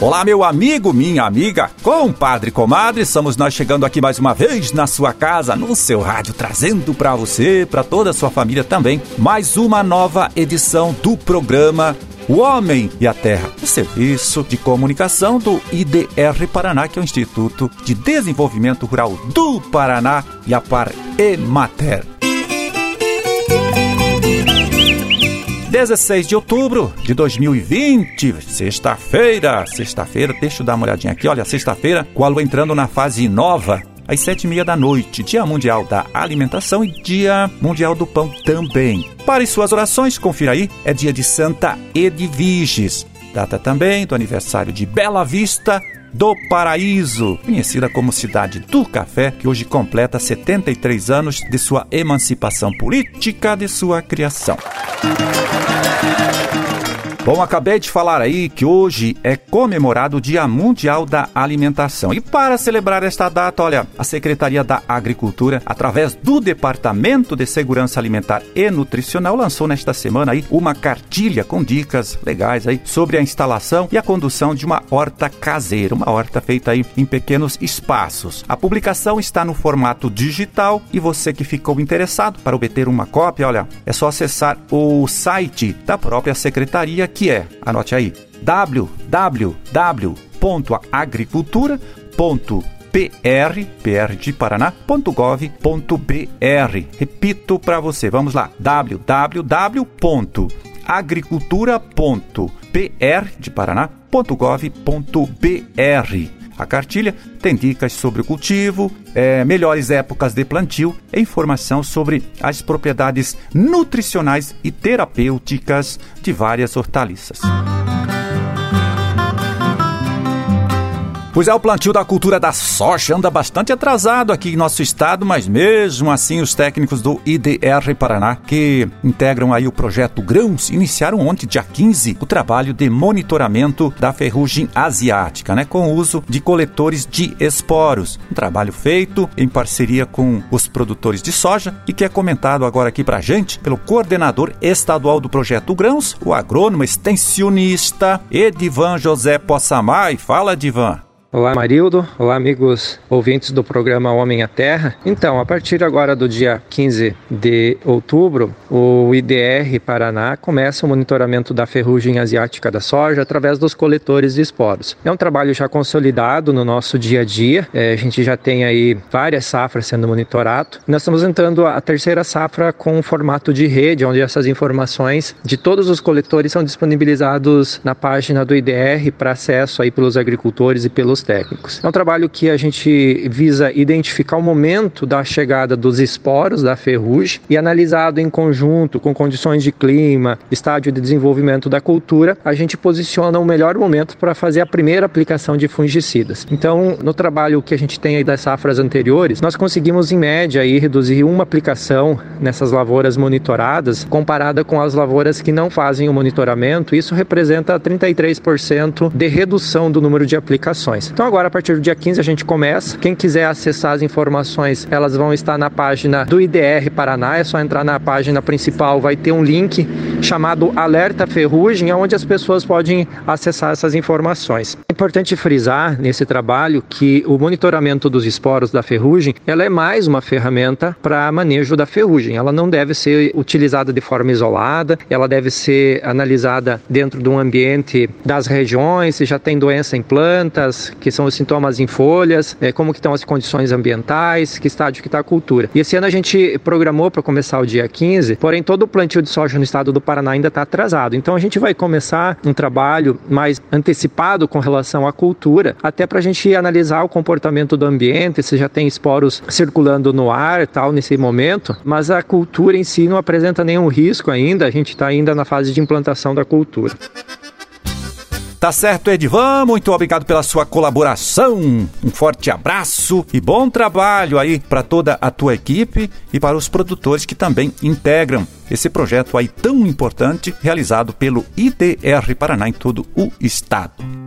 Olá, meu amigo, minha amiga, compadre, comadre, estamos nós chegando aqui mais uma vez na sua casa, no seu rádio, trazendo para você, para toda a sua família também, mais uma nova edição do programa o Homem e a Terra, o serviço de comunicação do IDR Paraná, que é o Instituto de Desenvolvimento Rural do Paraná e a Par Emater. 16 de outubro de 2020, sexta-feira, sexta-feira, deixa eu dar uma olhadinha aqui, olha, sexta-feira, com a lua entrando na fase nova, às sete e meia da noite, Dia Mundial da Alimentação e Dia Mundial do Pão também. Para as suas orações, confira aí, é dia de Santa Edviges, data também do aniversário de Bela Vista, do Paraíso, conhecida como Cidade do Café, que hoje completa 73 anos de sua emancipação política de sua criação. Bom, acabei de falar aí que hoje é comemorado o Dia Mundial da Alimentação. E para celebrar esta data, olha, a Secretaria da Agricultura, através do Departamento de Segurança Alimentar e Nutricional, lançou nesta semana aí uma cartilha com dicas legais aí sobre a instalação e a condução de uma horta caseira, uma horta feita aí em pequenos espaços. A publicação está no formato digital e você que ficou interessado para obter uma cópia, olha, é só acessar o site da própria secretaria que é, anote aí, www.agricultura.pr, PR de Paraná.gov.br. Repito para você, vamos lá, www.agricultura.pr de Paraná.gov.br. A cartilha tem dicas sobre o cultivo, é, melhores épocas de plantio e informação sobre as propriedades nutricionais e terapêuticas de várias hortaliças. Pois é, o plantio da cultura da soja anda bastante atrasado aqui em nosso estado, mas mesmo assim os técnicos do IDR Paraná, que integram aí o projeto Grãos, iniciaram ontem, dia 15, o trabalho de monitoramento da ferrugem asiática, né, com o uso de coletores de esporos. Um trabalho feito em parceria com os produtores de soja e que é comentado agora aqui pra gente pelo coordenador estadual do projeto Grãos, o agrônomo extensionista Edivan José Possamay. Fala, Edivan. Olá, Marildo. Olá, amigos ouvintes do programa Homem à Terra. Então, a partir agora do dia 15 de outubro, o IDR Paraná começa o monitoramento da ferrugem asiática da soja através dos coletores de esporos. É um trabalho já consolidado no nosso dia a dia. É, a gente já tem aí várias safras sendo monitorado. Nós estamos entrando a terceira safra com um formato de rede, onde essas informações de todos os coletores são disponibilizados na página do IDR para acesso aí pelos agricultores e pelos técnicos. É um trabalho que a gente visa identificar o momento da chegada dos esporos da ferrugem e analisado em conjunto com condições de clima, estágio de desenvolvimento da cultura, a gente posiciona o melhor momento para fazer a primeira aplicação de fungicidas. Então, no trabalho que a gente tem aí das safras anteriores, nós conseguimos em média aí reduzir uma aplicação nessas lavouras monitoradas comparada com as lavouras que não fazem o monitoramento. Isso representa 33% de redução do número de aplicações. Então agora a partir do dia 15 a gente começa. Quem quiser acessar as informações, elas vão estar na página do IDR Paraná, é só entrar na página principal, vai ter um link chamado Alerta Ferrugem, onde as pessoas podem acessar essas informações. É importante frisar nesse trabalho que o monitoramento dos esporos da ferrugem, ela é mais uma ferramenta para manejo da ferrugem. Ela não deve ser utilizada de forma isolada, ela deve ser analisada dentro de um ambiente das regiões, se já tem doença em plantas, que são os sintomas em folhas, é, como que estão as condições ambientais, que estágio que está a cultura. E esse ano a gente programou para começar o dia 15, porém todo o plantio de soja no estado do Paraná ainda está atrasado. Então a gente vai começar um trabalho mais antecipado com relação à cultura, até para a gente analisar o comportamento do ambiente, se já tem esporos circulando no ar tal nesse momento, mas a cultura em si não apresenta nenhum risco ainda, a gente está ainda na fase de implantação da cultura. Tá certo, Edivan, muito obrigado pela sua colaboração. Um forte abraço e bom trabalho aí para toda a tua equipe e para os produtores que também integram esse projeto aí tão importante realizado pelo IDR Paraná em todo o estado.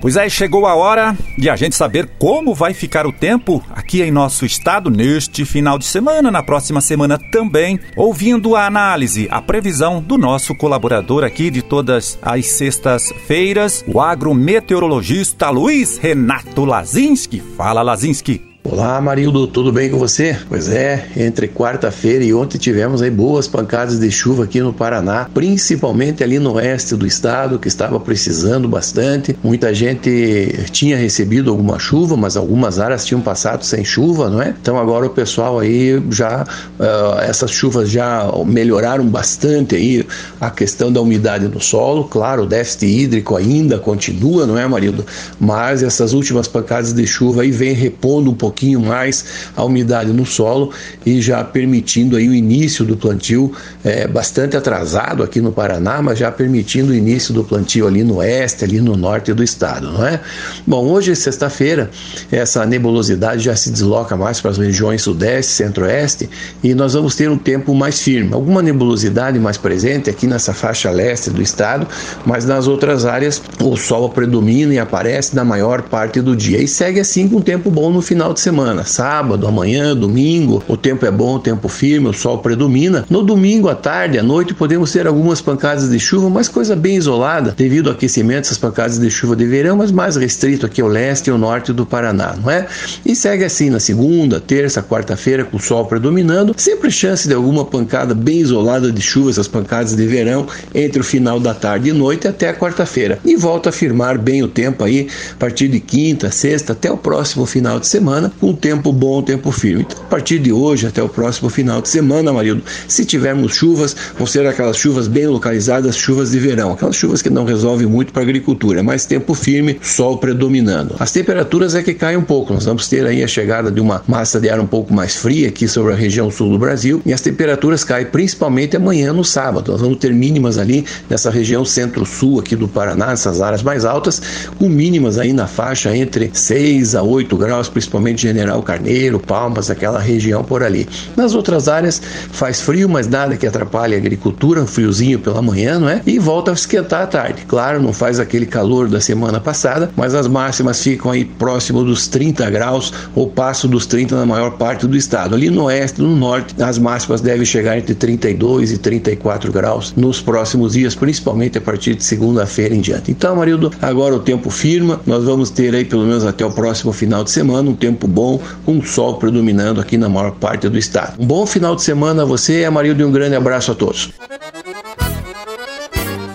Pois é, chegou a hora de a gente saber como vai ficar o tempo aqui em nosso estado neste final de semana, na próxima semana também, ouvindo a análise, a previsão do nosso colaborador aqui de todas as sextas-feiras, o agrometeorologista Luiz Renato Lazinski. Fala, Lazinski. Olá, Marildo, tudo bem com você? Pois é, entre quarta-feira e ontem tivemos aí boas pancadas de chuva aqui no Paraná, principalmente ali no oeste do estado, que estava precisando bastante. Muita gente tinha recebido alguma chuva, mas algumas áreas tinham passado sem chuva, não é? Então agora o pessoal aí já, uh, essas chuvas já melhoraram bastante aí a questão da umidade no solo. Claro, o déficit hídrico ainda continua, não é, Marildo? Mas essas últimas pancadas de chuva aí vem repondo um pouquinho pouquinho mais a umidade no solo e já permitindo aí o início do plantio é, bastante atrasado aqui no Paraná, mas já permitindo o início do plantio ali no oeste, ali no norte do estado, não é? Bom, hoje sexta-feira essa nebulosidade já se desloca mais para as regiões sudeste, centro-oeste e nós vamos ter um tempo mais firme. Alguma nebulosidade mais presente aqui nessa faixa leste do estado, mas nas outras áreas o sol predomina e aparece na maior parte do dia e segue assim com um tempo bom no final de semana semana, sábado, amanhã, domingo, o tempo é bom, o tempo firme, o sol predomina. No domingo à tarde, à noite, podemos ter algumas pancadas de chuva, mas coisa bem isolada, devido ao aquecimento, essas pancadas de chuva de verão, mas mais restrito aqui ao leste e ao norte do Paraná, não é? E segue assim na segunda, terça, quarta-feira, com o sol predominando, sempre chance de alguma pancada bem isolada de chuva, essas pancadas de verão, entre o final da tarde e noite até a quarta-feira. E volta a firmar bem o tempo aí, a partir de quinta, sexta, até o próximo final de semana, com tempo bom, tempo firme. Então, a partir de hoje até o próximo final de semana, marido, se tivermos chuvas, vão ser aquelas chuvas bem localizadas, chuvas de verão, aquelas chuvas que não resolvem muito para a agricultura, mas tempo firme, sol predominando. As temperaturas é que caem um pouco, nós vamos ter aí a chegada de uma massa de ar um pouco mais fria aqui sobre a região sul do Brasil e as temperaturas caem principalmente amanhã no sábado. Nós vamos ter mínimas ali nessa região centro-sul aqui do Paraná, nessas áreas mais altas, com mínimas aí na faixa entre 6 a 8 graus, principalmente General Carneiro, Palmas, aquela região por ali. Nas outras áreas faz frio, mas nada que atrapalhe a agricultura, um friozinho pela manhã, não é? E volta a esquentar à tarde. Claro, não faz aquele calor da semana passada, mas as máximas ficam aí próximo dos 30 graus ou passo dos 30 na maior parte do estado. Ali no oeste, no norte, as máximas devem chegar entre 32 e 34 graus nos próximos dias, principalmente a partir de segunda-feira em diante. Então, Marildo, agora o tempo firma, nós vamos ter aí pelo menos até o próximo final de semana um tempo bom, com sol predominando aqui na maior parte do estado. Um bom final de semana a você, Amarildo, e um grande abraço a todos.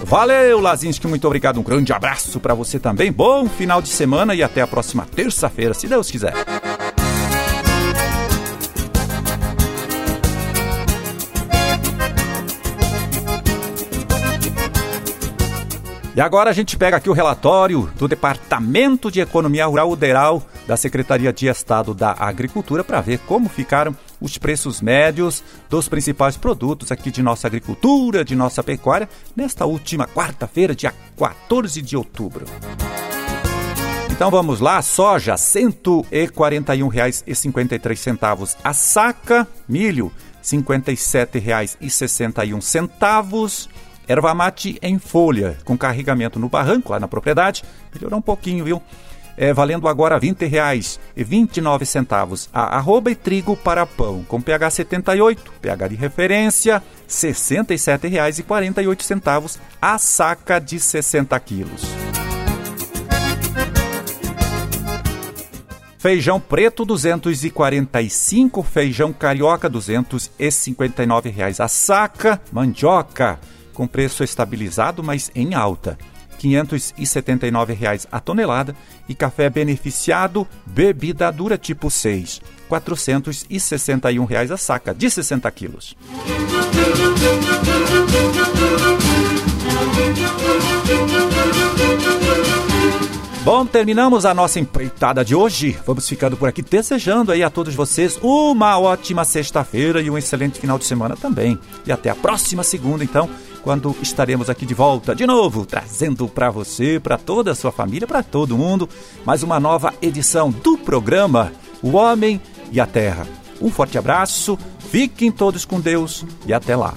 Valeu, Lazinski, muito obrigado. Um grande abraço para você também. Bom final de semana e até a próxima terça-feira, se Deus quiser. E agora a gente pega aqui o relatório do Departamento de Economia Rural Uderal da Secretaria de Estado da Agricultura para ver como ficaram os preços médios dos principais produtos aqui de nossa agricultura, de nossa pecuária, nesta última quarta-feira, dia 14 de outubro. Então vamos lá, soja R$ 141,53 a saca, milho R$ 57,61 Erva mate em folha, com carregamento no barranco, lá na propriedade, melhorou um pouquinho, viu? É, valendo agora R$ 20,29 a arroba e trigo para pão, com pH 78, pH de referência, R$ 67,48 a saca de 60 quilos. Feijão preto 245, feijão carioca 259 reais. A saca, mandioca com preço estabilizado, mas em alta. R$ 579,00 a tonelada e café beneficiado bebida dura tipo 6, R$ 461,00 a saca de 60 quilos. Bom, terminamos a nossa empreitada de hoje. Vamos ficando por aqui desejando aí a todos vocês uma ótima sexta-feira e um excelente final de semana também. E até a próxima segunda, então, quando estaremos aqui de volta de novo, trazendo para você, para toda a sua família, para todo mundo, mais uma nova edição do programa O Homem e a Terra. Um forte abraço, fiquem todos com Deus e até lá.